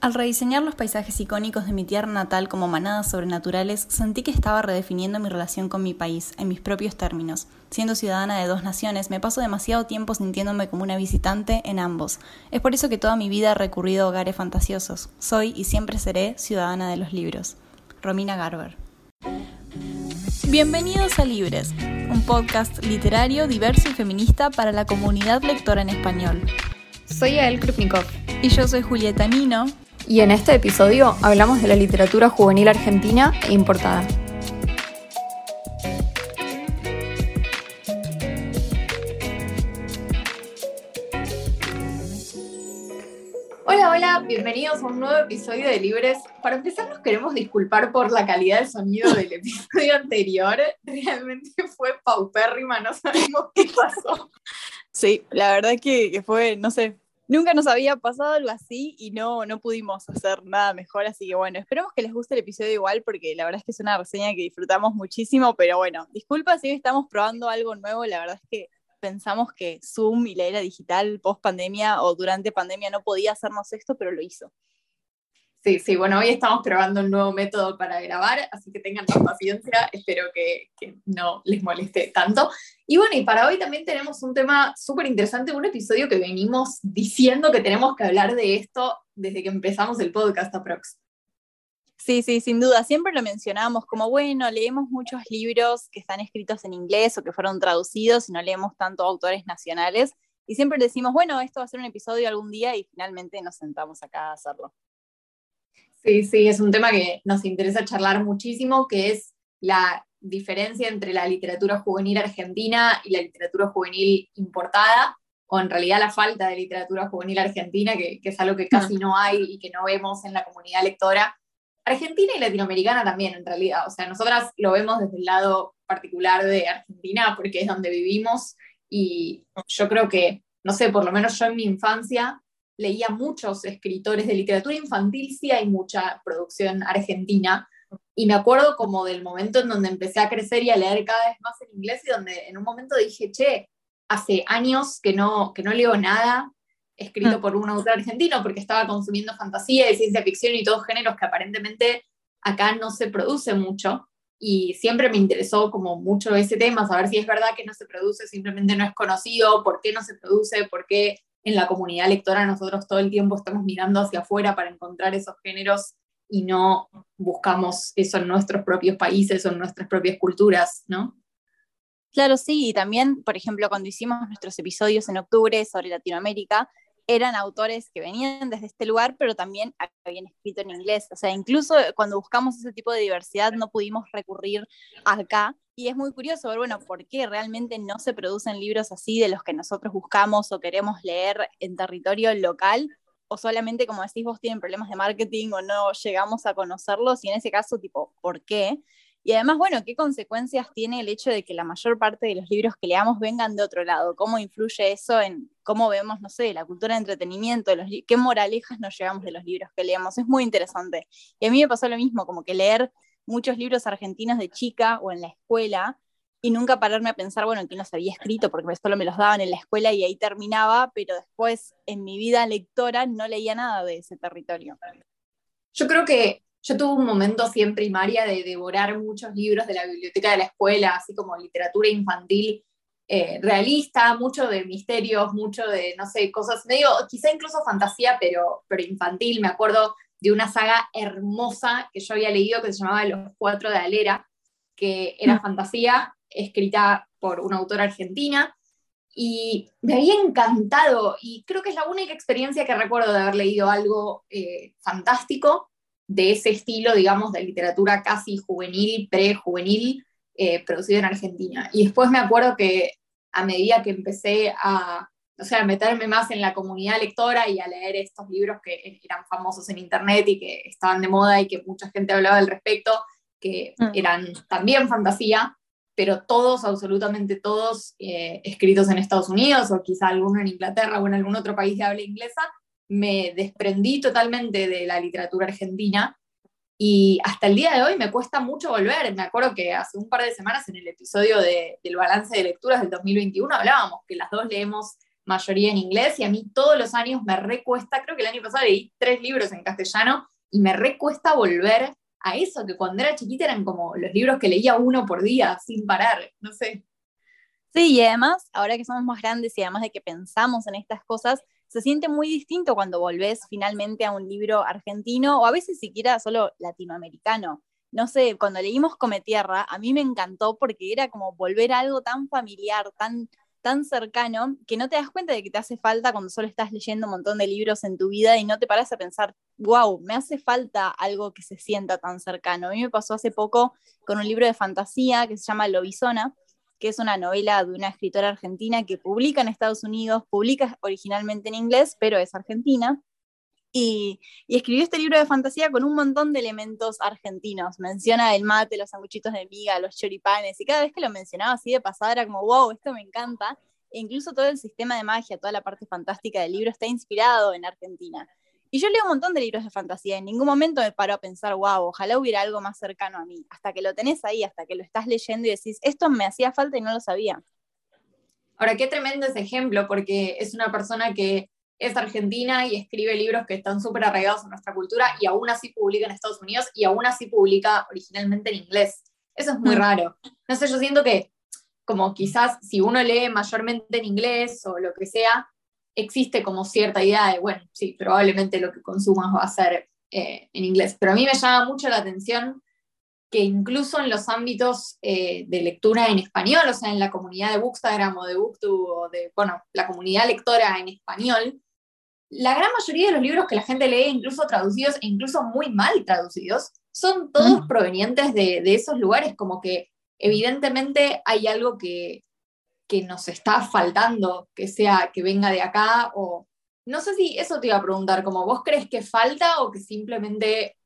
Al rediseñar los paisajes icónicos de mi tierra natal como manadas sobrenaturales, sentí que estaba redefiniendo mi relación con mi país, en mis propios términos. Siendo ciudadana de dos naciones, me paso demasiado tiempo sintiéndome como una visitante en ambos. Es por eso que toda mi vida he recurrido a hogares fantasiosos. Soy y siempre seré ciudadana de los libros. Romina Garber. Bienvenidos a Libres, un podcast literario, diverso y feminista para la comunidad lectora en español. Soy Ael Krupnikov. Y yo soy Julieta Nino y en este episodio hablamos de la literatura juvenil argentina e importada. Hola, hola, bienvenidos a un nuevo episodio de Libres. Para empezar nos queremos disculpar por la calidad del sonido del episodio anterior. Realmente fue paupérrima, no sabemos qué pasó. Sí, la verdad que, que fue, no sé, nunca nos había pasado algo así y no, no pudimos hacer nada mejor, así que bueno, esperemos que les guste el episodio igual porque la verdad es que es una reseña que disfrutamos muchísimo, pero bueno, disculpa si estamos probando algo nuevo, la verdad es que pensamos que Zoom y la era digital post pandemia o durante pandemia no podía hacernos esto, pero lo hizo. Sí, sí, bueno, hoy estamos probando un nuevo método para grabar, así que tengan más paciencia, espero que, no les moleste tanto. Y bueno, y para hoy también tenemos un tema súper interesante, un episodio que venimos diciendo que tenemos que hablar de esto desde que empezamos el podcast aprox. Sí, sí, sin duda. Siempre lo mencionamos como, bueno, leemos muchos libros que están escritos en inglés o que fueron traducidos y no leemos tanto autores nacionales. Y siempre decimos, bueno, esto va a ser un episodio algún día y finalmente nos sentamos acá a hacerlo. Sí, sí, es un tema que nos interesa charlar muchísimo, que es la diferencia entre la literatura juvenil argentina y la literatura juvenil importada, o en realidad la falta de literatura juvenil argentina, que, es algo que casi no hay y que no vemos en la comunidad lectora, argentina y latinoamericana también en realidad. O sea, nosotras lo vemos desde el lado particular de Argentina porque es donde vivimos y yo creo que, no sé, por lo menos yo en mi infancia leía muchos escritores de literatura infantil, sí hay mucha producción argentina, y me acuerdo como del momento en donde empecé a crecer y a leer cada vez más en inglés y donde en un momento dije, che, hace años que no, que no leo nada escrito mm. por un autor argentino porque estaba consumiendo fantasía y ciencia ficción y todos géneros que aparentemente acá no se produce mucho. Y siempre me interesó como mucho ese tema, saber si es verdad que no se produce, simplemente no es conocido, por qué no se produce, por qué en la comunidad lectora nosotros todo el tiempo estamos mirando hacia afuera para encontrar esos géneros y no buscamos eso en nuestros propios países o en nuestras propias culturas, ¿no? Claro, sí, y también, por ejemplo, cuando hicimos nuestros episodios en octubre sobre Latinoamérica, eran autores que venían desde este lugar, pero también habían escrito en inglés. O sea, incluso cuando buscamos ese tipo de diversidad no pudimos recurrir acá. Y es muy curioso ver, bueno, por qué realmente no se producen libros así de los que nosotros buscamos o queremos leer en territorio local, o solamente, como decís vos, tienen problemas de marketing o no llegamos a conocerlos, y en ese caso, tipo, ¿por qué? Y además, bueno, ¿qué consecuencias tiene el hecho de que la mayor parte de los libros que leamos vengan de otro lado? ¿Cómo influye eso en cómo vemos, no sé, la cultura de entretenimiento, qué moralejas nos llevamos de los libros que leemos? Es muy interesante. Y a mí me pasó lo mismo, como que leer muchos libros argentinos de chica o en la escuela y nunca pararme a pensar, bueno, quién los había escrito, porque solo me los daban en la escuela y ahí terminaba, pero después en mi vida lectora no leía nada de ese territorio. Yo creo que yo tuve un momento así en primaria de devorar muchos libros de la biblioteca de la escuela, así como literatura infantil eh, realista, mucho de misterios, mucho de, no sé, cosas medio, quizá incluso fantasía, pero, pero infantil. Me acuerdo de una saga hermosa que yo había leído que se llamaba Los Cuatro de Alera, que era mm. fantasía, escrita por una autora argentina, y me había encantado, y creo que es la única experiencia que recuerdo de haber leído algo eh, fantástico de ese estilo, digamos, de literatura casi juvenil, prejuvenil, eh, producido en Argentina. Y después me acuerdo que a medida que empecé a, o sea, a meterme más en la comunidad lectora y a leer estos libros que eran famosos en internet y que estaban de moda y que mucha gente hablaba al respecto, que mm. eran también fantasía, pero todos, absolutamente todos, eh, escritos en Estados Unidos o quizá alguno en Inglaterra o en algún otro país de habla inglesa, me desprendí totalmente de la literatura argentina y hasta el día de hoy me cuesta mucho volver. Me acuerdo que hace un par de semanas en el episodio del balance de lecturas del 2021 hablábamos que las dos leemos mayoría en inglés y a mí todos los años me recuesta, creo que el año pasado leí tres libros en castellano y me recuesta volver a eso, que cuando era chiquita eran como los libros que leía uno por día sin parar, no sé. Sí, y además, ahora que somos más grandes y además de que pensamos en estas cosas, se siente muy distinto cuando volvés finalmente a un libro argentino o a veces siquiera solo latinoamericano. No sé, cuando leímos Come Tierra, a mí me encantó porque era como volver a algo tan familiar, tan, tan cercano, que no te das cuenta de que te hace falta cuando solo estás leyendo un montón de libros en tu vida y no te paras a pensar, wow, me hace falta algo que se sienta tan cercano. A mí me pasó hace poco con un libro de fantasía que se llama Lobizona, que es una novela de una escritora argentina que publica en Estados Unidos, publica originalmente en inglés, pero es argentina. Y, escribió este libro de fantasía con un montón de elementos argentinos. Menciona el mate, los sanguchitos de miga, los choripanes, y cada vez que lo mencionaba así de pasada era como, wow, esto me encanta. E incluso todo el sistema de magia, toda la parte fantástica del libro está inspirado en Argentina. Y yo leo un montón de libros de fantasía, en ningún momento me paro a pensar, wow, ojalá hubiera algo más cercano a mí, hasta que lo tenés ahí, hasta que lo estás leyendo y decís, esto me hacía falta y no lo sabía. Ahora, qué tremendo ese ejemplo, porque es una persona que es argentina y escribe libros que están súper arraigados en nuestra cultura y aún así publica en Estados Unidos y aún así publica originalmente en inglés. Eso es muy mm. raro. No sé, yo siento que como quizás si uno lee mayormente en inglés o lo que sea, existe como cierta idea de, bueno, sí, probablemente lo que consumas va a ser eh, en inglés. Pero a mí me llama mucho la atención que incluso en los ámbitos eh, de lectura en español, o sea, en la comunidad de Bookstagram o de Booktube o de, bueno, la comunidad lectora en español, la gran mayoría de los libros que la gente lee, incluso traducidos e incluso muy mal traducidos, son todos mm. provenientes de, de, esos lugares, como que evidentemente hay algo que, que nos está faltando, que sea que venga de acá o no sé si eso te iba a preguntar, como vos crees que falta o que simplemente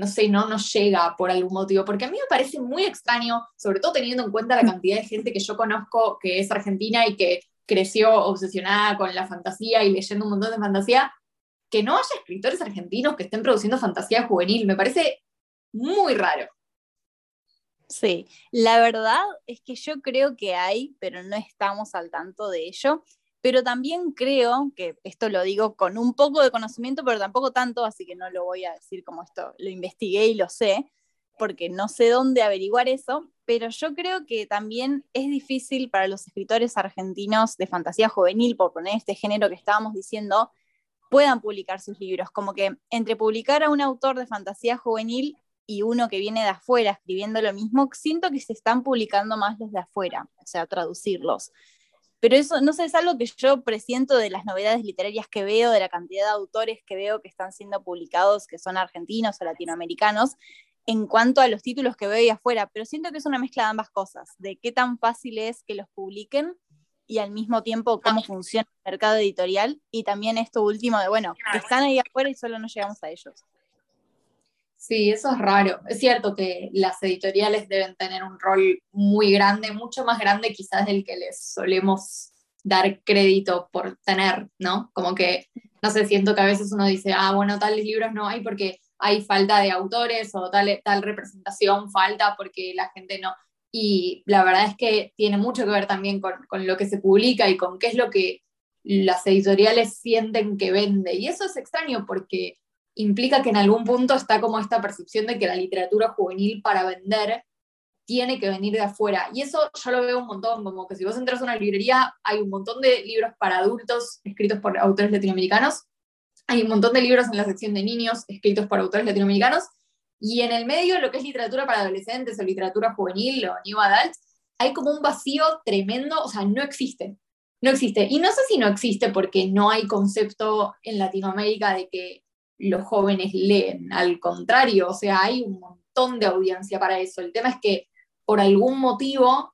no sé, no nos llega por algún motivo, porque a mí me parece muy extraño, sobre todo teniendo en cuenta la cantidad de gente que yo conozco que es argentina y que creció obsesionada con la fantasía y leyendo un montón de fantasía, que no haya escritores argentinos que estén produciendo fantasía juvenil, me parece muy raro. Sí, la verdad es que yo creo que hay, pero no estamos al tanto de ello. Pero también creo, que esto lo digo con un poco de conocimiento, pero tampoco tanto, así que no lo voy a decir como esto, lo investigué y lo sé, porque no sé dónde averiguar eso, pero yo creo que también es difícil para los escritores argentinos de fantasía juvenil, por poner este género que estábamos diciendo, puedan publicar sus libros. Como que entre publicar a un autor de fantasía juvenil y uno que viene de afuera escribiendo lo mismo, siento que se están publicando más los de afuera, o sea, traducirlos. Pero eso, no sé, es algo que yo presiento de las novedades literarias que veo, de la cantidad de autores que veo que están siendo publicados, que son argentinos o latinoamericanos, en cuanto a los títulos que veo ahí afuera, pero siento que es una mezcla de ambas cosas, de qué tan fácil es que los publiquen y al mismo tiempo cómo funciona el mercado editorial y también esto último de, bueno, que están ahí afuera y solo no llegamos a ellos. Sí, eso es raro. Es cierto que las editoriales deben tener un rol muy grande, mucho más grande quizás del que les solemos dar crédito por tener, ¿no? Como que, no sé, siento que a veces uno dice, ah, bueno, tales libros no hay porque hay falta de autores o tal, tal representación falta porque la gente no. Y la verdad es que tiene mucho que ver también con, con lo que se publica y con qué es lo que las editoriales sienten que vende. Y eso es extraño porque implica que en algún punto está como esta percepción de que la literatura juvenil para vender tiene que venir de afuera. Y eso yo lo veo un montón, como que si vos entras a una librería, hay un montón de libros para adultos escritos por autores latinoamericanos, hay un montón de libros en la sección de niños escritos por autores latinoamericanos, y en el medio, lo que es literatura para adolescentes o literatura juvenil o new adult, hay como un vacío tremendo, o sea, no existe. No existe. Y no sé si no existe porque no hay concepto en Latinoamérica de que los jóvenes leen, al contrario, o sea, hay un montón de audiencia para eso. El tema es que por algún motivo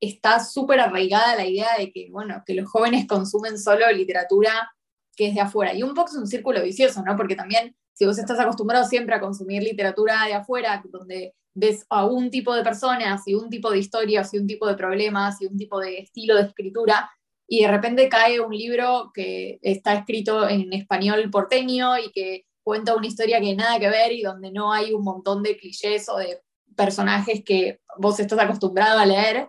está súper arraigada la idea de que, bueno, que los jóvenes consumen solo literatura que es de afuera. Y un poco es un círculo vicioso, ¿no? Porque también, si vos estás acostumbrado siempre a consumir literatura de afuera, donde ves a un tipo de personas y un tipo de historias y un tipo de problemas y un tipo de estilo de escritura, y de repente cae un libro que está escrito en español porteño y que cuenta una historia que nada que ver y donde no hay un montón de clichés o de personajes que vos estás acostumbrado a leer,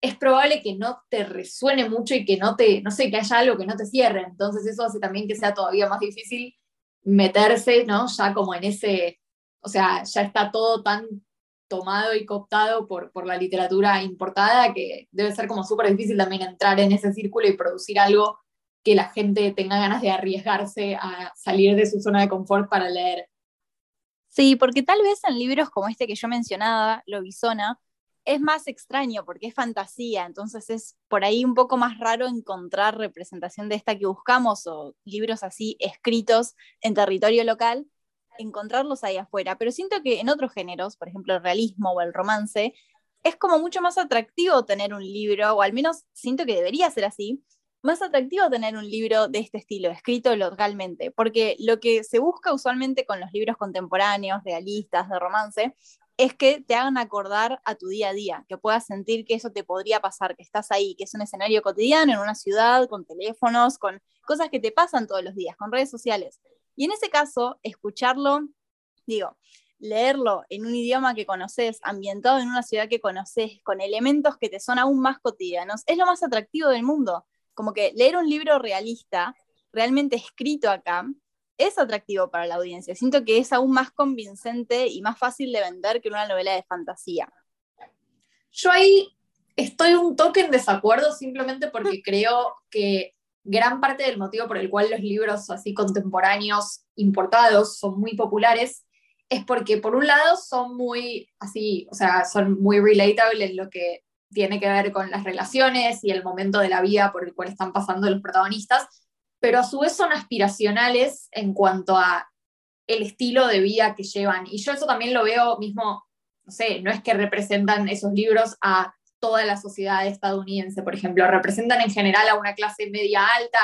es probable que no te resuene mucho y que no te, no sé, que haya algo que no te cierre. Entonces eso hace también que sea todavía más difícil meterse, ¿no? Ya como en ese, o sea, ya está todo tan tomado y cooptado por, por la literatura importada que debe ser como súper difícil también entrar en ese círculo y producir algo que la gente tenga ganas de arriesgarse a salir de su zona de confort para leer. Sí, porque tal vez en libros como este que yo mencionaba, Lobizona, es más extraño porque es fantasía, entonces es por ahí un poco más raro encontrar representación de esta que buscamos o libros así escritos en territorio local, encontrarlos ahí afuera. Pero siento que en otros géneros, por ejemplo el realismo o el romance, es como mucho más atractivo tener un libro, o al menos siento que debería ser así, más atractivo tener un libro de este estilo, escrito localmente, porque lo que se busca usualmente con los libros contemporáneos, realistas, de romance, es que te hagan acordar a tu día a día, que puedas sentir que eso te podría pasar, que estás ahí, que es un escenario cotidiano en una ciudad, con teléfonos, con cosas que te pasan todos los días, con redes sociales. Y en ese caso, escucharlo, digo, leerlo en un idioma que conoces, ambientado en una ciudad que conoces, con elementos que te son aún más cotidianos, es lo más atractivo del mundo. Como que leer un libro realista, realmente escrito acá, es atractivo para la audiencia. Siento que es aún más convincente y más fácil de vender que una novela de fantasía. Yo ahí estoy un toque en desacuerdo simplemente porque creo que gran parte del motivo por el cual los libros así contemporáneos importados son muy populares es porque por un lado son muy así, o sea, son muy relatable en lo que tiene que ver con las relaciones y el momento de la vida por el cual están pasando los protagonistas, pero a su vez son aspiracionales en cuanto a el estilo de vida que llevan. Y yo eso también lo veo mismo, no sé, no es que representan esos libros a toda la sociedad estadounidense, por ejemplo, representan en general a una clase media alta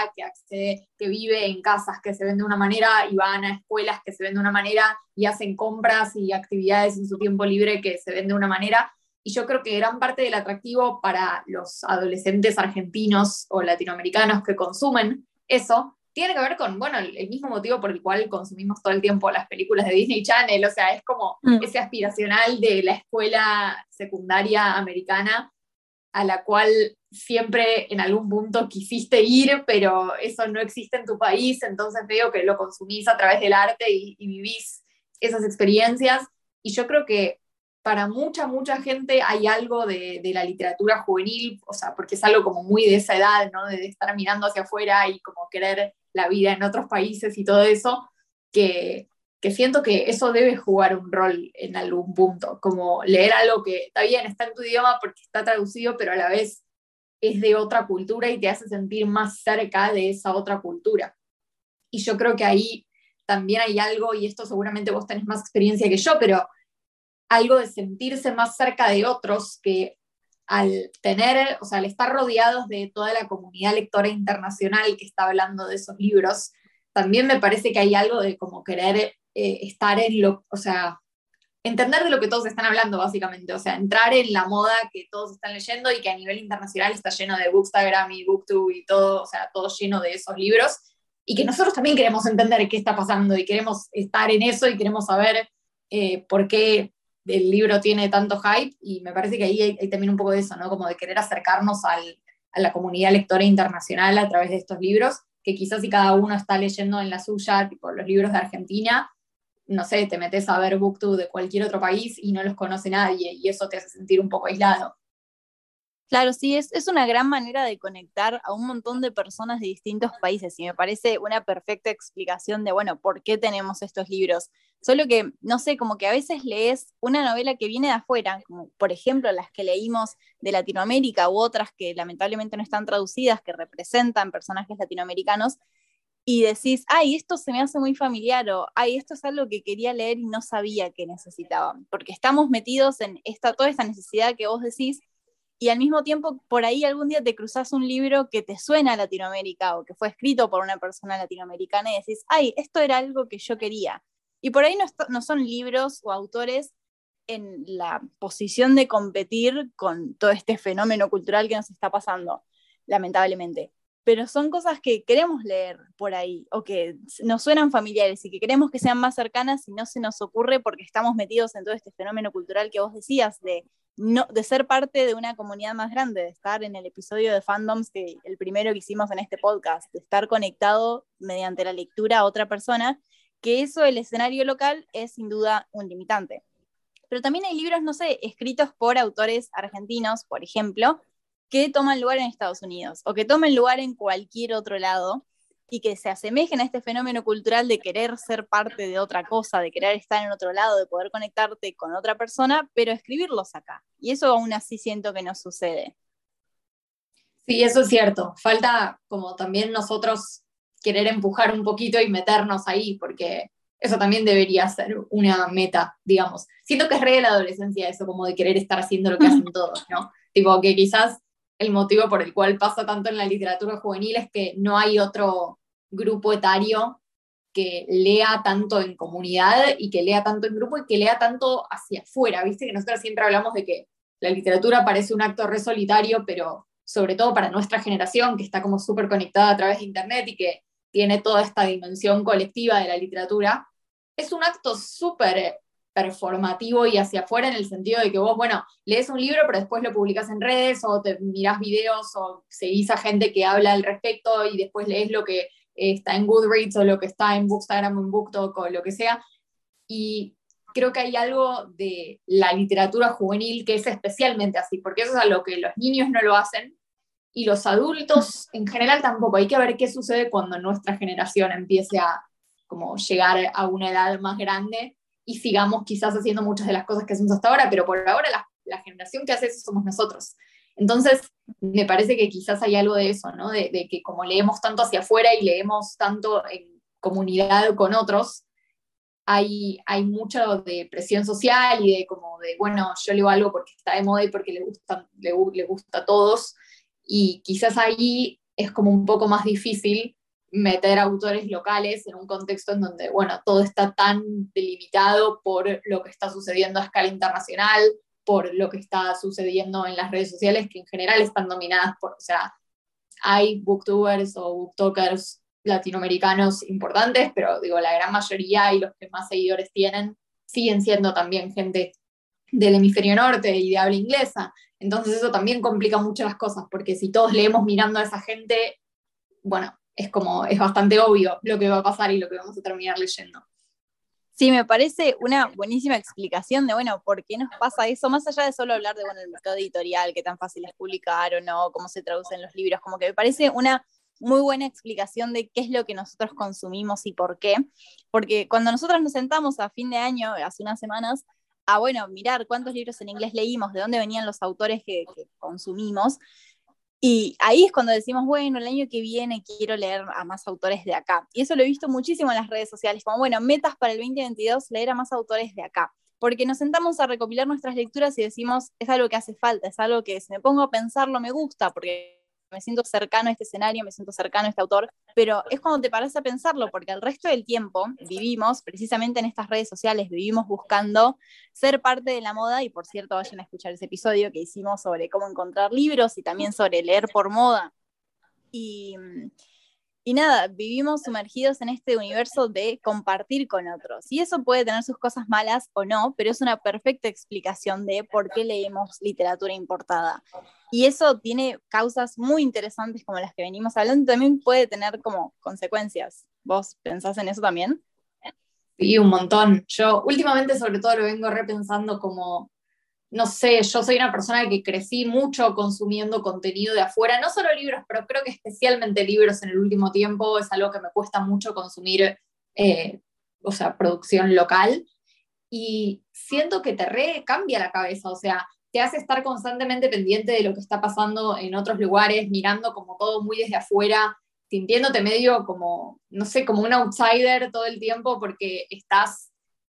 que vive en casas que se ven de una manera y van a escuelas que se ven de una manera y hacen compras y actividades en su tiempo libre que se ven de una manera. Y yo creo que gran parte del atractivo para los adolescentes argentinos o latinoamericanos que consumen eso tiene que ver con, bueno, el mismo motivo por el cual consumimos todo el tiempo las películas de Disney Channel, o sea, es como mm. ese aspiracional de la escuela secundaria americana a la cual siempre en algún punto quisiste ir, pero eso no existe en tu país, entonces veo que lo consumís a través del arte y, y vivís esas experiencias. Y yo creo que para mucha, mucha gente hay algo de, la literatura juvenil, o sea, porque es algo como muy de esa edad, ¿no? De estar mirando hacia afuera y como querer la vida en otros países y todo eso, que, que siento que eso debe jugar un rol en algún punto, como leer algo que está bien, está en tu idioma porque está traducido, pero a la vez es de otra cultura y te hace sentir más cerca de esa otra cultura. Y yo creo que ahí también hay algo, y esto seguramente vos tenés más experiencia que yo, pero algo de sentirse más cerca de otros que al tener, o sea, al estar rodeados de toda la comunidad lectora internacional que está hablando de esos libros, también me parece que hay algo de como querer eh, estar en lo, o sea, entender de lo que todos están hablando, básicamente, o sea, entrar en la moda que todos están leyendo y que a nivel internacional está lleno de Bookstagram y Booktube y todo, o sea, todo lleno de esos libros, y que nosotros también queremos entender qué está pasando y queremos estar en eso y queremos saber eh, por qué el libro tiene tanto hype y me parece que ahí hay, también un poco de eso, ¿no? Como de querer acercarnos a la comunidad lectora internacional a través de estos libros, que quizás si cada uno está leyendo en la suya, tipo los libros de Argentina, no sé, te metes a ver BookTube de cualquier otro país y no los conoce nadie y eso te hace sentir un poco aislado. Claro, sí, es, es una gran manera de conectar a un montón de personas de distintos países y me parece una perfecta explicación de, bueno, por qué tenemos estos libros. Solo que, no sé, como que a veces lees una novela que viene de afuera, como por ejemplo las que leímos de Latinoamérica u otras que lamentablemente no están traducidas, que representan personajes latinoamericanos, y decís, ay, esto se me hace muy familiar o, ay, esto es algo que quería leer y no sabía que necesitaba, porque estamos metidos en esta, toda esta necesidad que vos decís y al mismo tiempo por ahí algún día te cruzas un libro que te suena a Latinoamérica o que fue escrito por una persona latinoamericana y decís, ay, esto era algo que yo quería. Y por ahí no, no son libros o autores en la posición de competir con todo este fenómeno cultural que nos está pasando, lamentablemente. Pero son cosas que queremos leer por ahí o que nos suenan familiares y que queremos que sean más cercanas y no se nos ocurre porque estamos metidos en todo este fenómeno cultural que vos decías de no, de ser parte de una comunidad más grande, de estar en el episodio de fandoms, que el primero que hicimos en este podcast, de estar conectado mediante la lectura a otra persona, que eso, el escenario local, es sin duda un limitante. Pero también hay libros, no sé, escritos por autores argentinos, por ejemplo, que toman lugar en Estados Unidos o que tomen lugar en cualquier otro lado y que se asemejen a este fenómeno cultural de querer ser parte de otra cosa, de querer estar en otro lado, de poder conectarte con otra persona, pero escribirlos acá. Y eso aún así siento que no sucede. Sí, eso es cierto. Falta como también nosotros querer empujar un poquito y meternos ahí, porque eso también debería ser una meta, digamos. Siento que es re de la adolescencia eso, como de querer estar haciendo lo que hacen todos, ¿no? Tipo que quizás el motivo por el cual pasa tanto en la literatura juvenil es que no hay otro grupo etario que lea tanto en comunidad y que lea tanto en grupo y que lea tanto hacia afuera. Viste que nosotros siempre hablamos de que la literatura parece un acto re solitario, pero sobre todo para nuestra generación, que está como súper conectada a través de Internet y que tiene toda esta dimensión colectiva de la literatura, es un acto súper performativo y hacia afuera en el sentido de que vos, bueno, lees un libro, pero después lo publicas en redes o te mirás videos o seguís a gente que habla al respecto y después lees lo que está en Goodreads o lo que está en Bookstagram o en BookTok o lo que sea. Y creo que hay algo de la literatura juvenil que es especialmente así, porque eso es a lo que los niños no lo hacen y los adultos en general tampoco. Hay que ver qué sucede cuando nuestra generación empiece a como llegar a una edad más grande y sigamos quizás haciendo muchas de las cosas que hacemos hasta ahora, pero por ahora la, la generación que hace eso somos nosotros. Entonces, me parece que quizás hay algo de eso, ¿no? De, que como leemos tanto hacia afuera y leemos tanto en comunidad con otros, hay, hay mucho de presión social y de como de, bueno, yo leo algo porque está de moda y porque le gusta, le, le gusta a todos. Y quizás ahí es como un poco más difícil meter autores locales en un contexto en donde, bueno, todo está tan delimitado por lo que está sucediendo a escala internacional, por lo que está sucediendo en las redes sociales, que en general están dominadas por, o sea, hay booktubers o booktokers latinoamericanos importantes, pero digo, la gran mayoría y los que más seguidores tienen siguen siendo también gente del hemisferio norte y de habla inglesa. Entonces eso también complica mucho las cosas, porque si todos leemos mirando a esa gente, bueno, es como, es bastante obvio lo que va a pasar y lo que vamos a terminar leyendo. Sí, me parece una buenísima explicación de, bueno, por qué nos pasa eso, más allá de solo hablar de, bueno, el mercado editorial, qué tan fácil es publicar o no, cómo se traducen los libros, como que me parece una muy buena explicación de qué es lo que nosotros consumimos y por qué, porque cuando nosotros nos sentamos a fin de año, hace unas semanas, a, bueno, mirar cuántos libros en inglés leímos, de dónde venían los autores que, que consumimos, y ahí es cuando decimos, bueno, el año que viene quiero leer a más autores de acá. Y eso lo he visto muchísimo en las redes sociales, como, bueno, metas para el 2022, leer a más autores de acá. Porque nos sentamos a recopilar nuestras lecturas y decimos, es algo que hace falta, es algo que si me pongo a pensarlo me gusta, porque me siento cercano a este escenario, me siento cercano a este autor, pero es cuando te paras a pensarlo, porque el resto del tiempo vivimos precisamente en estas redes sociales, vivimos buscando ser parte de la moda, y por cierto, vayan a escuchar ese episodio que hicimos sobre cómo encontrar libros y también sobre leer por moda. Y, y nada, vivimos sumergidos en este universo de compartir con otros. Y eso puede tener sus cosas malas o no, pero es una perfecta explicación de por qué leemos literatura importada. Y eso tiene causas muy interesantes como las que venimos hablando, también puede tener como consecuencias. ¿Vos pensás en eso también? Sí, un montón. Yo últimamente sobre todo lo vengo repensando como no sé, yo soy una persona que crecí mucho consumiendo contenido de afuera, no solo libros, pero creo que especialmente libros en el último tiempo es algo que me cuesta mucho consumir, eh, o sea, producción local. Y siento que te re cambia la cabeza, o sea, te hace estar constantemente pendiente de lo que está pasando en otros lugares, mirando como todo muy desde afuera, sintiéndote medio como, no sé, como un outsider todo el tiempo porque estás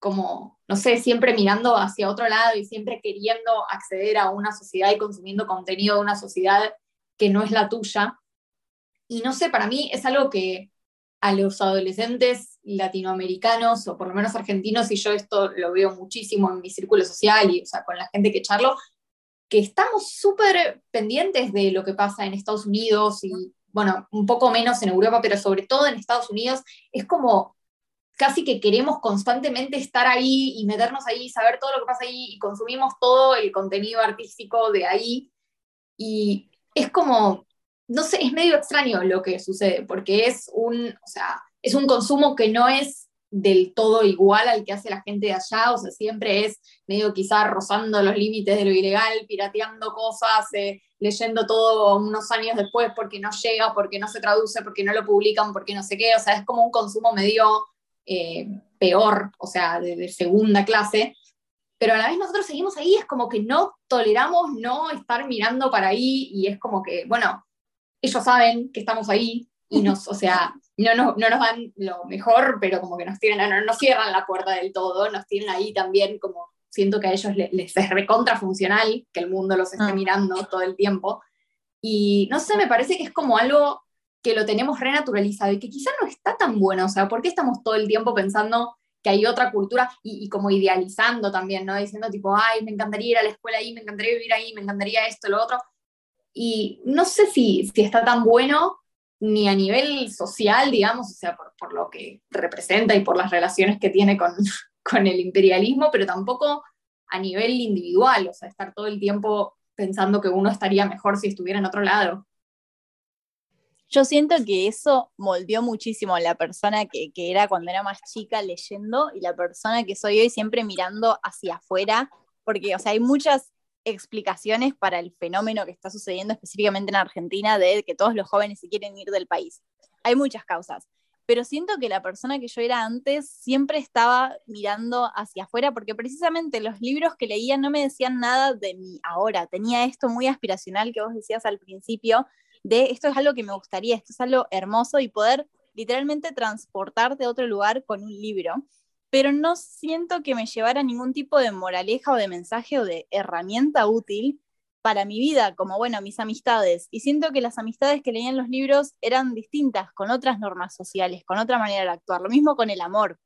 como, no sé, siempre mirando hacia otro lado y siempre queriendo acceder a una sociedad y consumiendo contenido de una sociedad que no es la tuya. Y no sé, para mí es algo que a los adolescentes latinoamericanos, o por lo menos argentinos, y yo esto lo veo muchísimo en mi círculo social y o sea, con la gente que charlo, que estamos súper pendientes de lo que pasa en Estados Unidos y bueno, un poco menos en Europa, pero sobre todo en Estados Unidos, es como casi que queremos constantemente estar ahí y meternos ahí, saber todo lo que pasa ahí y consumimos todo el contenido artístico de ahí. Y es como, no sé, es medio extraño lo que sucede, porque es un, o sea, es un consumo que no es del todo igual al que hace la gente de allá, o sea, siempre es medio quizá rozando los límites de lo ilegal, pirateando cosas, eh, leyendo todo unos años después porque no llega, porque no se traduce, porque no lo publican, porque no sé qué, o sea, es como un consumo medio eh, peor, o sea, de, segunda clase, pero a la vez nosotros seguimos ahí, es como que no toleramos no estar mirando para ahí y es como que, bueno, ellos saben que estamos ahí y nos, o sea, no, no, no nos dan lo mejor, pero como que nos tienen, no, no cierran la puerta del todo, nos tienen ahí también como siento que a ellos les, les es recontra funcional que el mundo los esté ah. mirando todo el tiempo. Y no sé, me parece que es como algo que lo tenemos renaturalizado y que quizá no está tan bueno, o sea, ¿por qué estamos todo el tiempo pensando que hay otra cultura y, como idealizando también, ¿no? Diciendo tipo, ay, me encantaría ir a la escuela ahí, me encantaría vivir ahí, me encantaría esto, lo otro. Y no sé si, si está tan bueno ni a nivel social, digamos, o sea, por, por lo que representa y por las relaciones que tiene con, con el imperialismo, pero tampoco a nivel individual, o sea, estar todo el tiempo pensando que uno estaría mejor si estuviera en otro lado yo siento que eso moldeó muchísimo a la persona que, era cuando era más chica leyendo y la persona que soy hoy siempre mirando hacia afuera, porque, o sea, hay muchas explicaciones para el fenómeno que está sucediendo específicamente en Argentina de que todos los jóvenes se quieren ir del país. Hay muchas causas, pero siento que la persona que yo era antes siempre estaba mirando hacia afuera porque precisamente los libros que leía no me decían nada de mí ahora, tenía esto muy aspiracional que vos decías al principio, de esto es algo que me gustaría, esto es algo hermoso y poder literalmente transportarte a otro lugar con un libro, pero no siento que me llevara ningún tipo de moraleja o de mensaje o de herramienta útil para mi vida, como bueno, mis amistades. Y siento que las amistades que leían los libros eran distintas, con otras normas sociales, con otra manera de actuar. Lo mismo con el amor,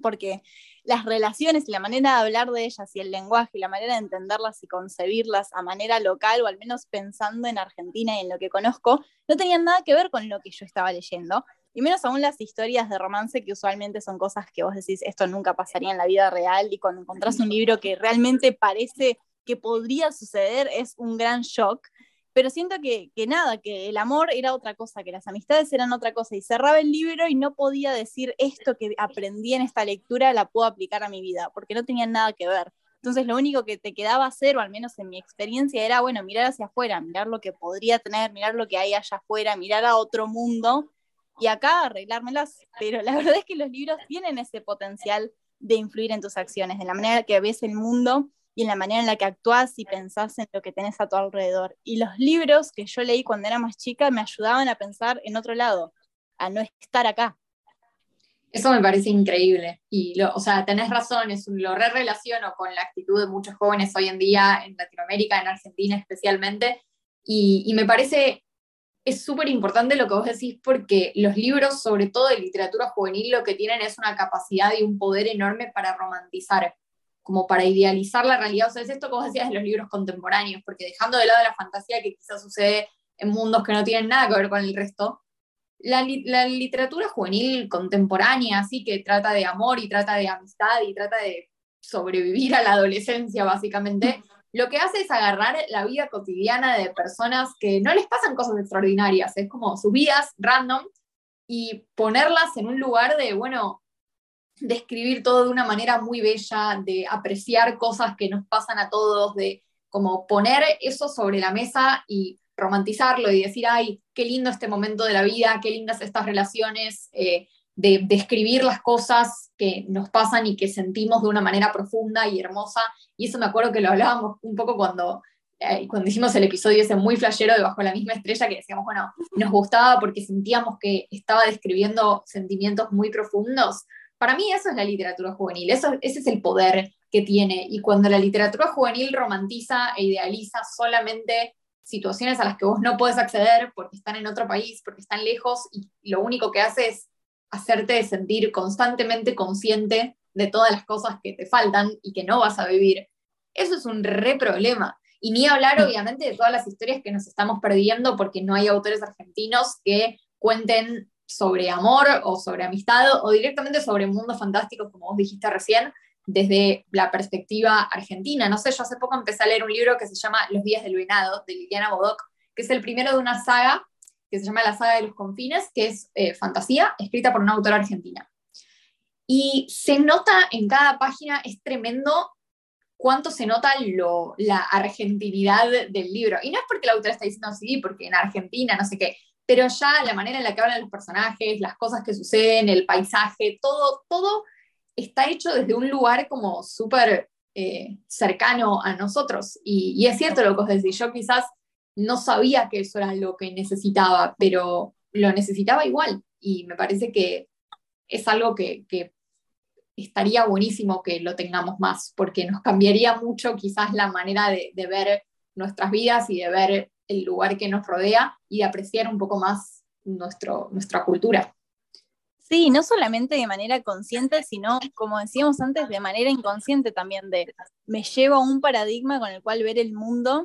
porque las relaciones y la manera de hablar de ellas y el lenguaje y la manera de entenderlas y concebirlas a manera local o al menos pensando en Argentina y en lo que conozco, no tenían nada que ver con lo que yo estaba leyendo. Y menos aún las historias de romance que usualmente son cosas que vos decís, esto nunca pasaría en la vida real y cuando encontrás un libro que realmente parece que podría suceder es un gran shock pero siento que, que, nada, que el amor era otra cosa, que las amistades eran otra cosa, y cerraba el libro y no podía decir esto que aprendí en esta lectura la puedo aplicar a mi vida, porque no tenían nada que ver. Entonces lo único que te quedaba hacer, o al menos en mi experiencia, era, bueno, mirar hacia afuera, mirar lo que podría tener, mirar lo que hay allá afuera, mirar a otro mundo y acá arreglármelas. Pero la verdad es que los libros tienen ese potencial de influir en tus acciones, de la manera que ves el mundo y en la manera en la que actúas y pensás en lo que tenés a tu alrededor. Y los libros que yo leí cuando era más chica me ayudaban a pensar en otro lado, a no estar acá. Eso me parece increíble. Y, lo, o sea, tenés razón, lo re relaciono con la actitud de muchos jóvenes hoy en día en Latinoamérica, en Argentina especialmente. Y, y me parece, es súper importante lo que vos decís porque los libros, sobre todo de literatura juvenil, lo que tienen es una capacidad y un poder enorme para romantizar como para idealizar la realidad. O sea, es esto que vos decías de los libros contemporáneos, porque dejando de lado la fantasía que quizás sucede en mundos que no tienen nada que ver con el resto, la, literatura juvenil contemporánea, así que trata de amor y trata de amistad y trata de sobrevivir a la adolescencia, básicamente, lo que hace es agarrar la vida cotidiana de personas que no les pasan cosas extraordinarias, es como sus vidas random y ponerlas en un lugar de, bueno, de escribir todo de una manera muy bella, de apreciar cosas que nos pasan a todos, de como poner eso sobre la mesa y romantizarlo y decir, ay, qué lindo este momento de la vida, qué lindas estas relaciones, eh, de describir las cosas que nos pasan y que sentimos de una manera profunda y hermosa. Y eso me acuerdo que lo hablábamos un poco cuando, eh, cuando hicimos el episodio ese muy flashero de Bajo la misma estrella, que decíamos, bueno, nos gustaba porque sentíamos que estaba describiendo sentimientos muy profundos para mí eso es la literatura juvenil, eso, ese es el poder que tiene. Y cuando la literatura juvenil romantiza e idealiza solamente situaciones a las que vos no puedes acceder porque están en otro país, porque están lejos, y lo único que hace es hacerte sentir constantemente consciente de todas las cosas que te faltan y que no vas a vivir, eso es un re problema. Y ni hablar, obviamente, de todas las historias que nos estamos perdiendo porque no hay autores argentinos que cuenten sobre amor o sobre amistad o directamente sobre mundos fantásticos, como vos dijiste recién, desde la perspectiva argentina. No sé, yo hace poco empecé a leer un libro que se llama Los días del venado, de Liliana Bodoc, que es el primero de una saga que se llama La saga de los confines, que es eh, fantasía, escrita por una autora argentina. Y se nota en cada página, es tremendo cuánto se nota lo, la argentinidad del libro. Y no es porque la autora está diciendo así, porque en Argentina, no sé qué, pero ya la manera en la que hablan los personajes, las cosas que suceden, el paisaje, todo, todo está hecho desde un lugar como súper eh, cercano a nosotros. Y, es cierto lo que os decís, yo quizás no sabía que eso era lo que necesitaba, pero lo necesitaba igual. Y me parece que es algo que, estaría buenísimo que lo tengamos más, porque nos cambiaría mucho quizás la manera de ver nuestras vidas y de ver el lugar que nos rodea y apreciar un poco más nuestro, nuestra cultura. Sí, no solamente de manera consciente, sino, como decíamos antes, de manera inconsciente también, de me llevo a un paradigma con el cual ver el mundo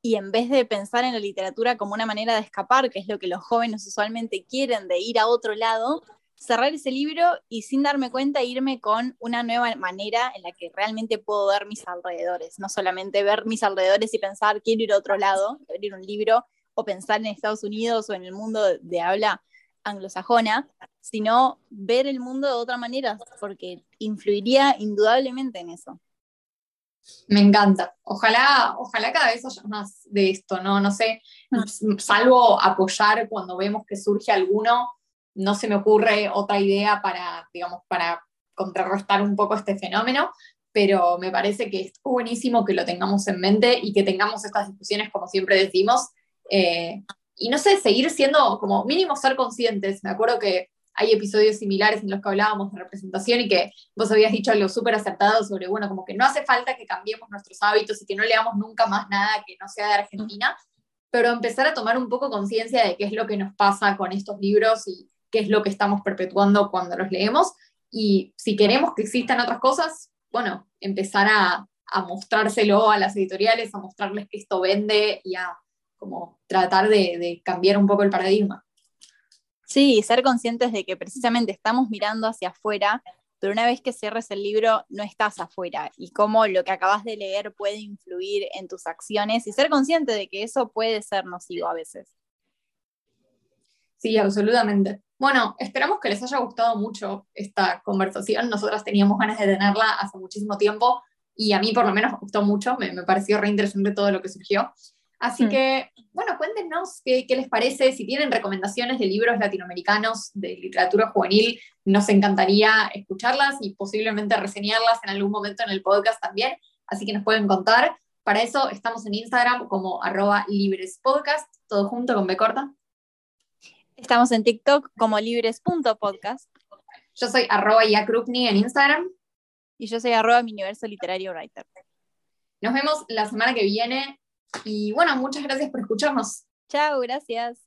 y en vez de pensar en la literatura como una manera de escapar, que es lo que los jóvenes usualmente quieren, de ir a otro lado, cerrar ese libro y sin darme cuenta irme con una nueva manera en la que realmente puedo ver mis alrededores, no solamente ver mis alrededores y pensar quiero ir a otro lado, abrir un libro o pensar en Estados Unidos o en el mundo de habla anglosajona, sino ver el mundo de otra manera, porque influiría indudablemente en eso. Me encanta. Ojalá, ojalá cada vez haya más de esto, ¿no? No sé, mm. salvo apoyar cuando vemos que surge alguno, no se me ocurre otra idea para, digamos, para contrarrestar un poco este fenómeno, pero me parece que es buenísimo que lo tengamos en mente y que tengamos estas discusiones, como siempre decimos, eh, y no sé, seguir siendo como mínimo ser conscientes. Me acuerdo que hay episodios similares en los que hablábamos de representación y que vos habías dicho algo súper acertado sobre, bueno, como que no hace falta que cambiemos nuestros hábitos y que no leamos nunca más nada que no sea de Argentina, pero empezar a tomar un poco conciencia de qué es lo que nos pasa con estos libros y qué es lo que estamos perpetuando cuando los leemos. Y si queremos que existan otras cosas, bueno, empezar a, mostrárselo a las editoriales, a mostrarles que esto vende y a como tratar de, de cambiar un poco el paradigma. Sí, ser conscientes de que precisamente estamos mirando hacia afuera, pero una vez que cierres el libro no estás afuera y cómo lo que acabas de leer puede influir en tus acciones y ser consciente de que eso puede ser nocivo a veces. Sí, absolutamente. Bueno, esperamos que les haya gustado mucho esta conversación. Nosotras teníamos ganas de tenerla hace muchísimo tiempo y a mí por lo menos me gustó mucho, me, me pareció re interesante todo lo que surgió. Así mm. que, bueno, cuéntenos qué, les parece, si tienen recomendaciones de libros latinoamericanos de literatura juvenil, nos encantaría escucharlas y posiblemente reseñarlas en algún momento en el podcast también, así que nos pueden contar. Para eso estamos en Instagram como arroba librespodcast, todo junto con B corta. Estamos en TikTok como libres.podcast. Yo soy arroba Yakrupni en Instagram. Y yo soy arroba mi universo literario writer. Nos vemos la semana que viene y bueno, muchas gracias por escucharnos. Chao, gracias.